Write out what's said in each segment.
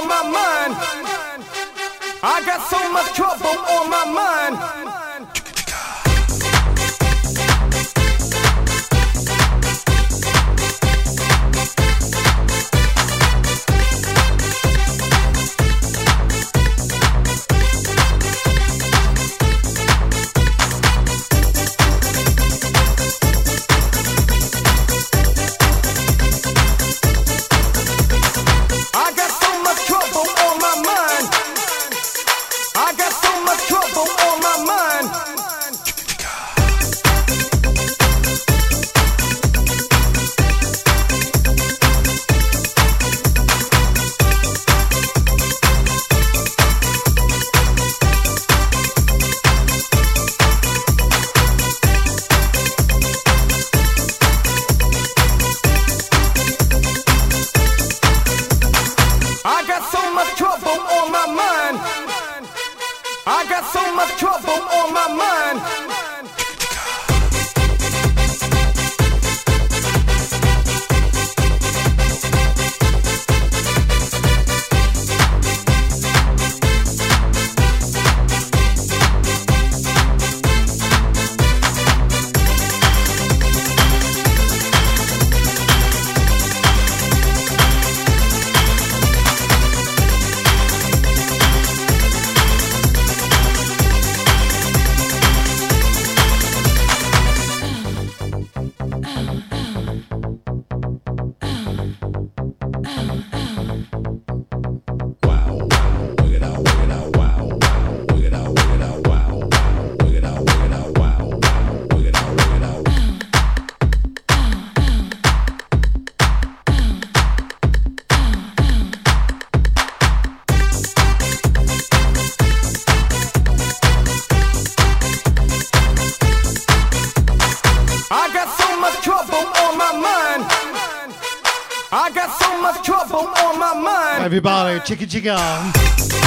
on my mind. I got so much trouble on my mind. Chicka chicka.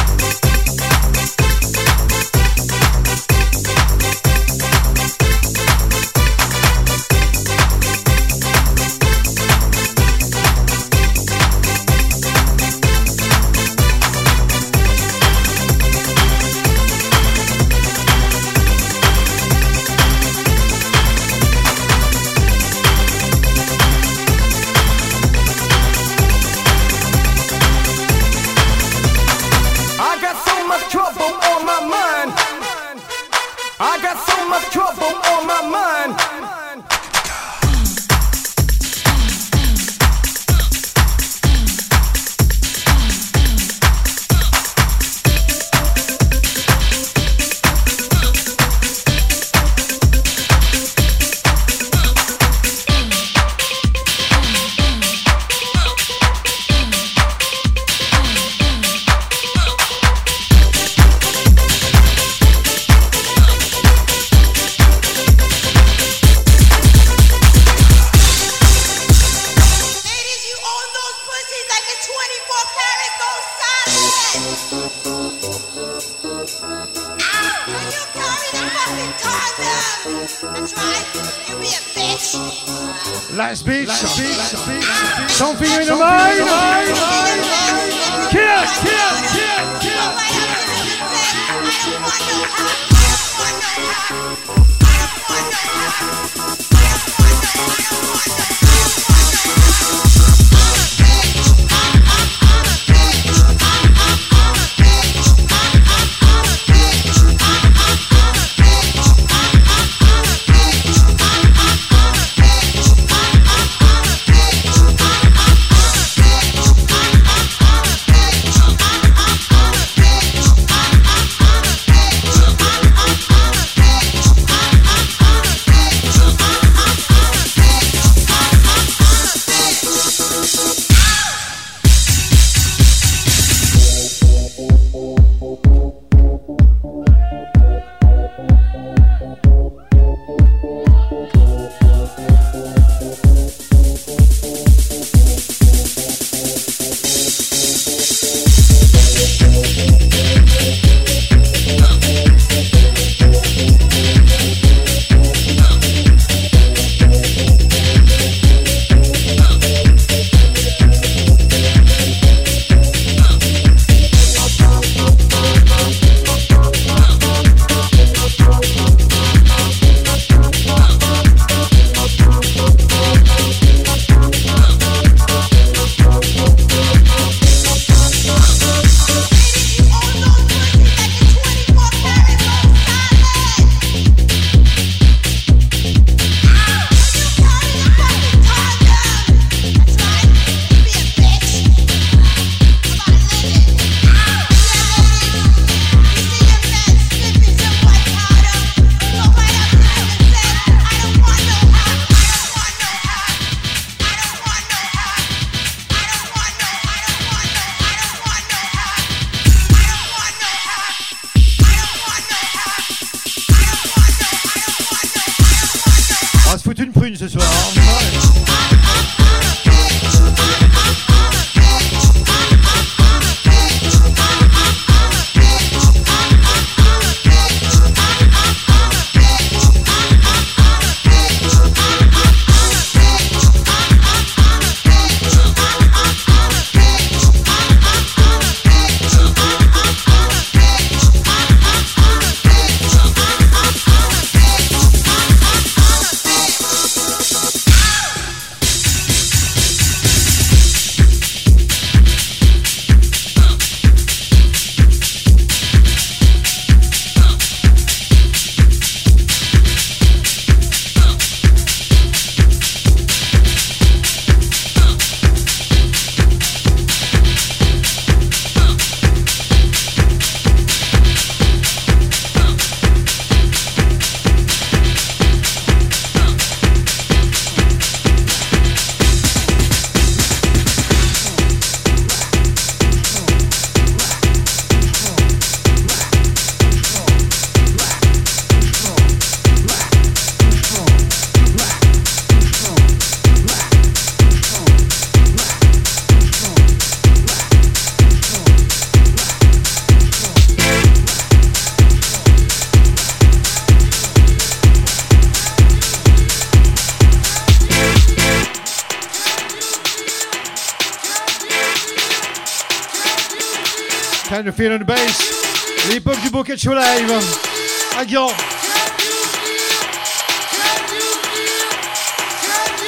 Last beach, last beach, last beach. Something in the mind. Kill, kill, kill, kill. I don't want no help. Feel the bass. L'époque du Bokeh Show Live. À Gand.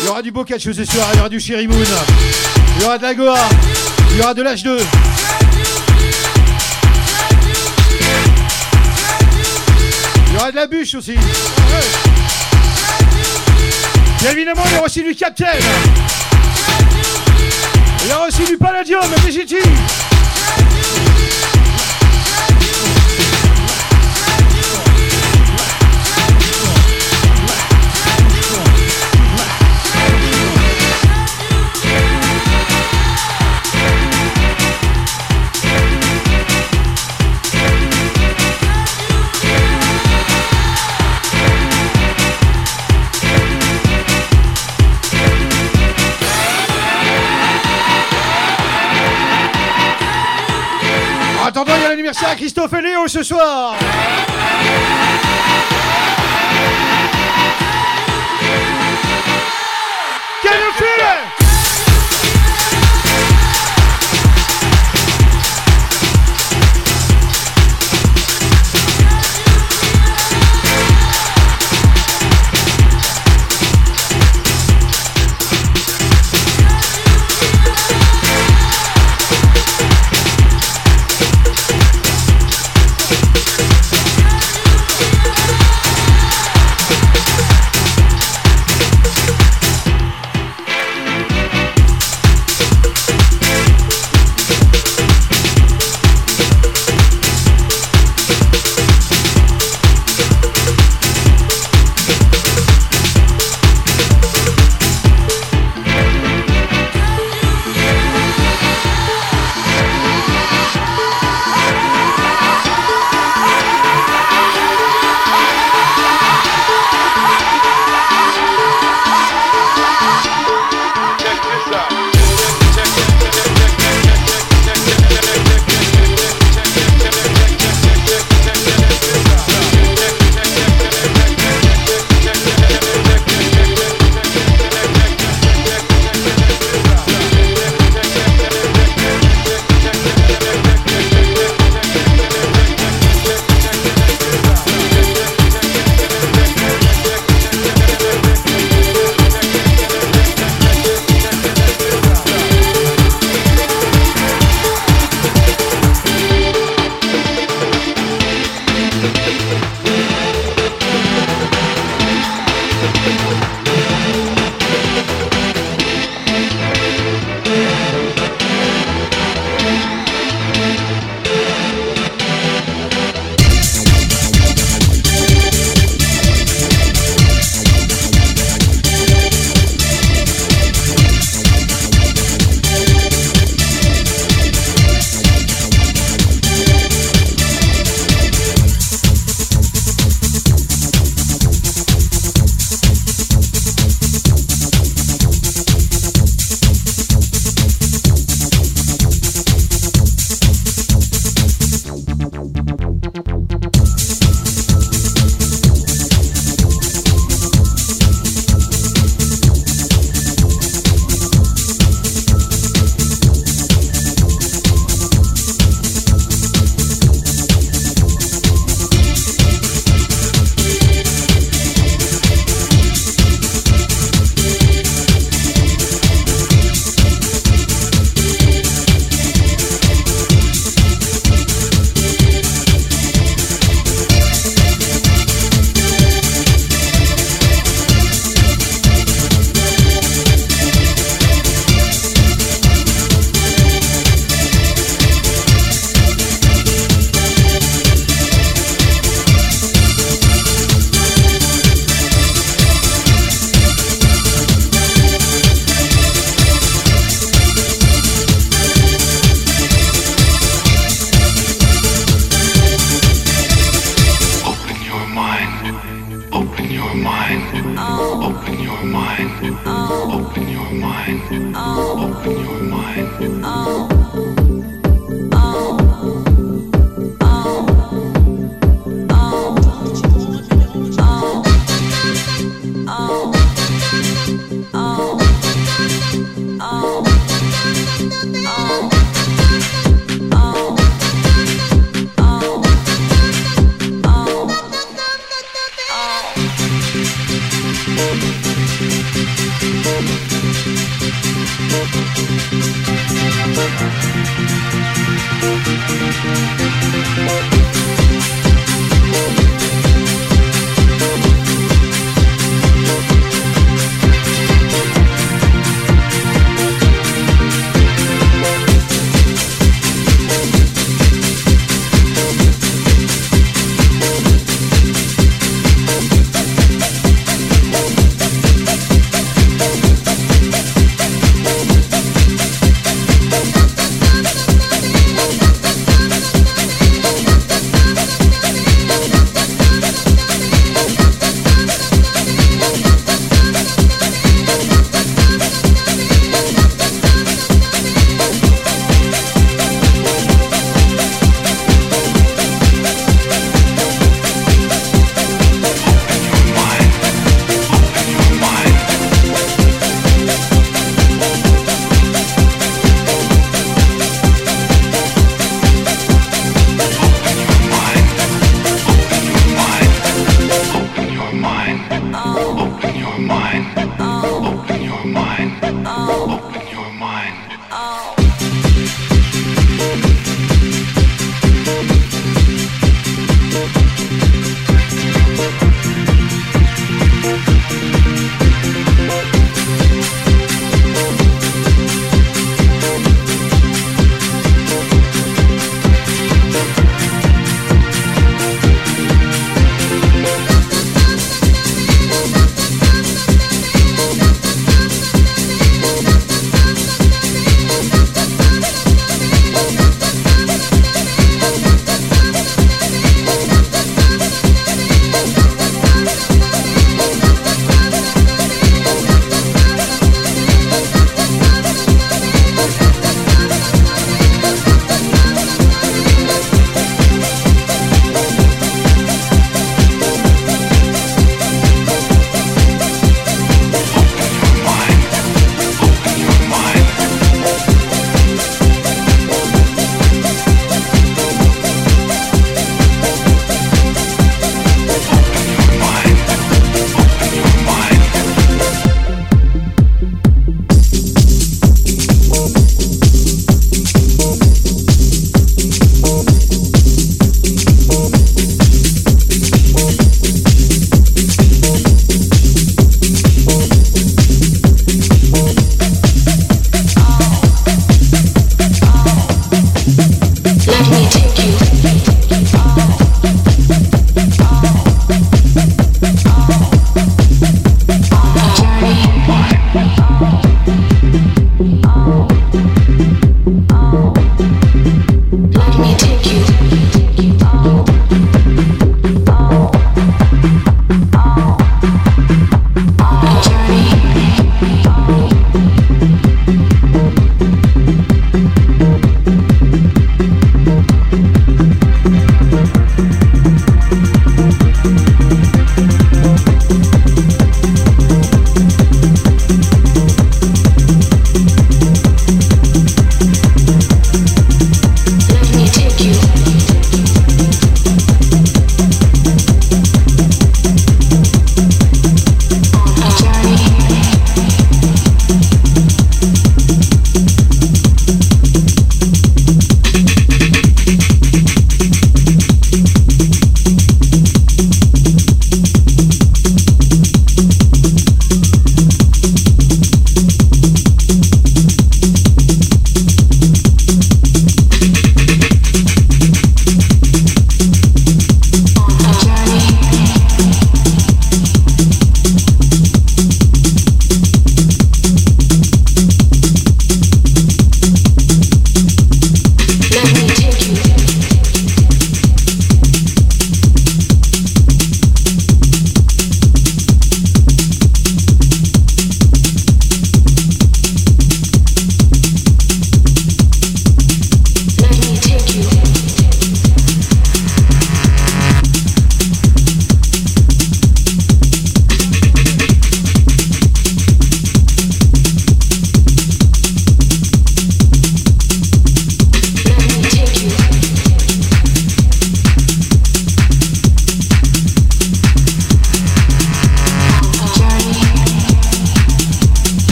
Il y aura du Bokeh Show ce soir. Il y aura du Sherry Moon. Il y aura de la Goa. Il y aura de l'H2. Il y aura de la bûche aussi. Bien évidemment, il y aura aussi du Captain. Il y aura aussi du Palladium, DJT. Attendant, il y a l'anniversaire à Christophe et Léo ce soir.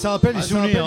Ça rappelle les souvenirs.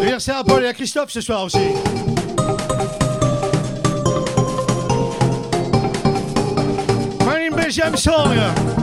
Anniversaire à Paul et à Christophe ce soir aussi. My name is James Song.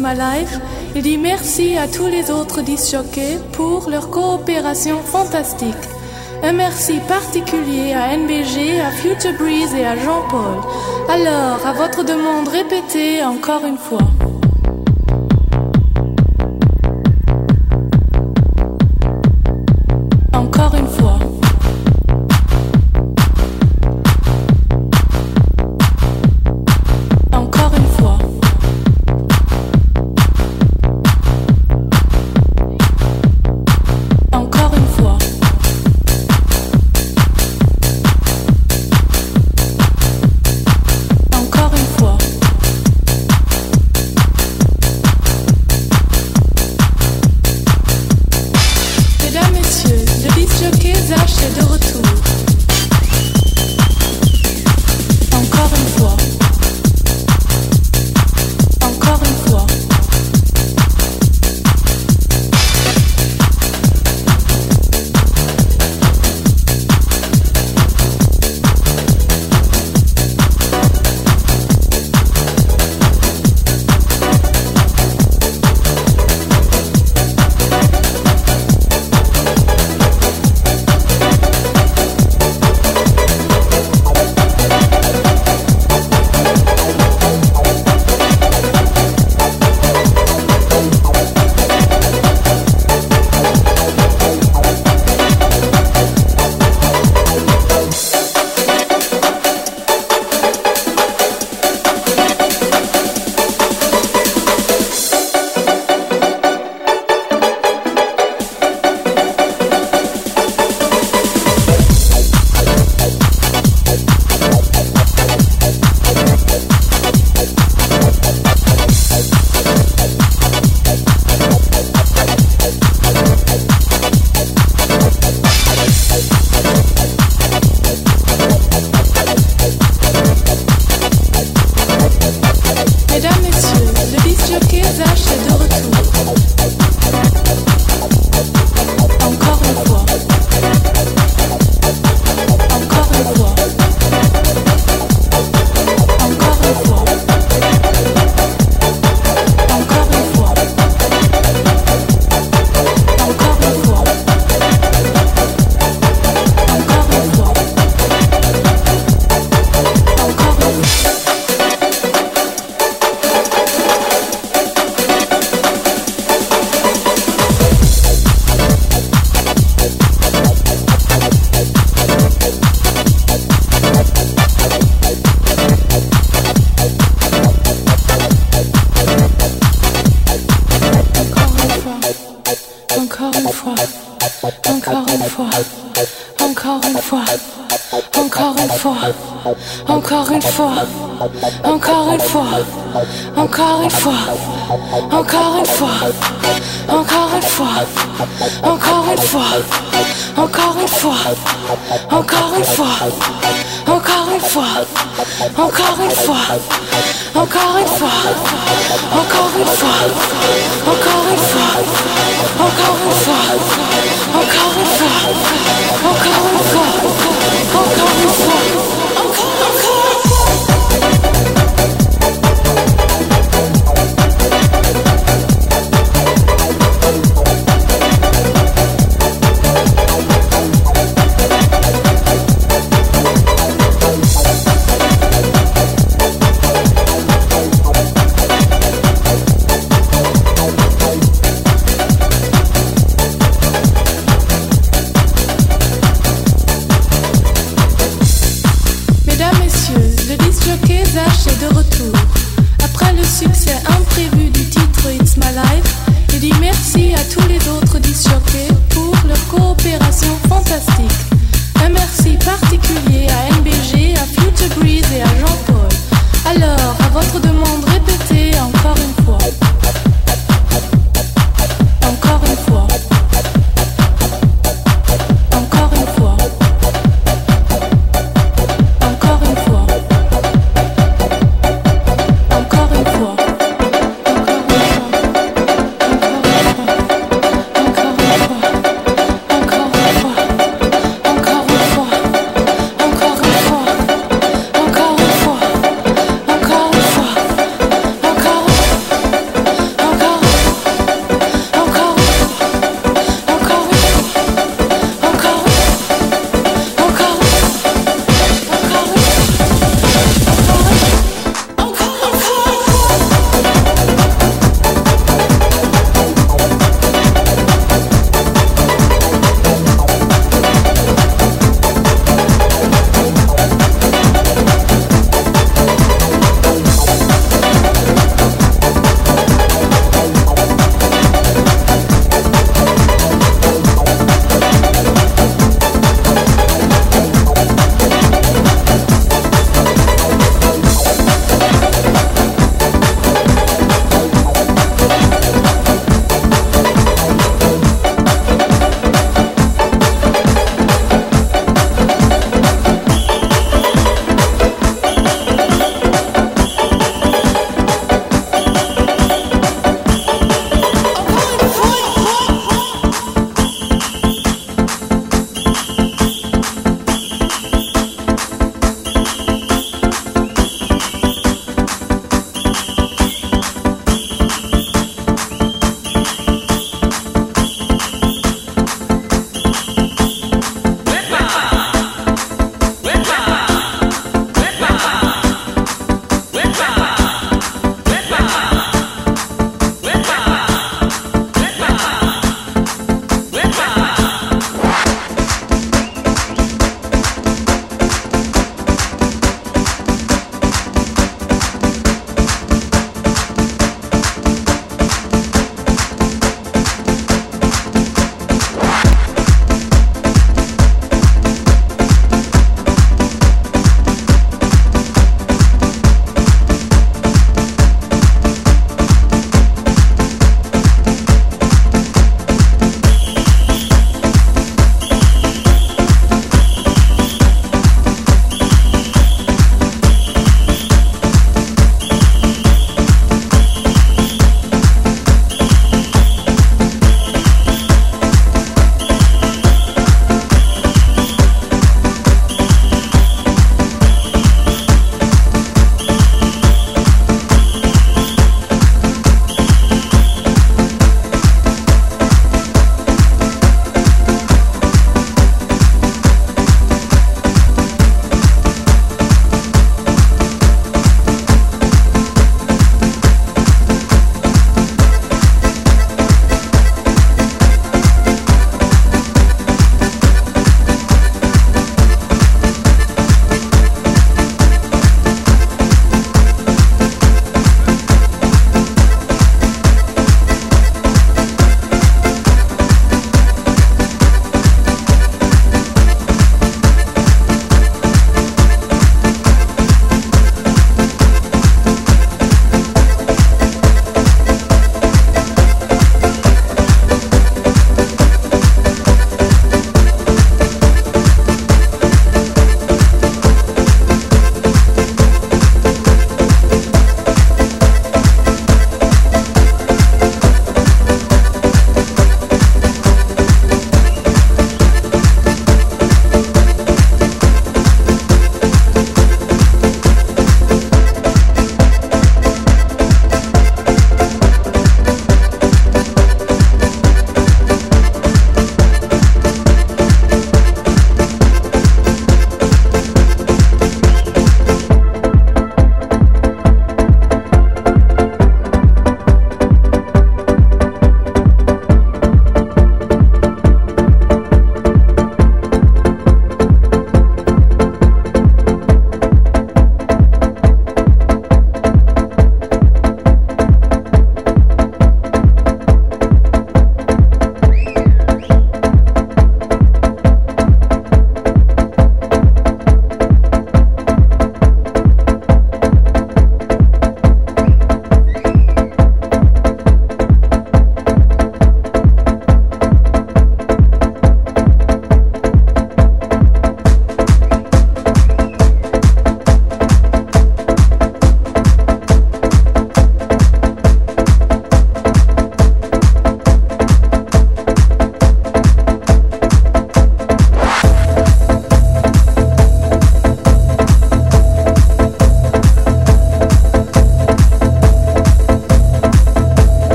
My Life, il dit merci à tous les autres disjockeys pour leur coopération fantastique. Un merci particulier à NBG, à Future Breeze et à Jean-Paul. Alors, à votre demande répétée encore une fois.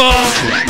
people.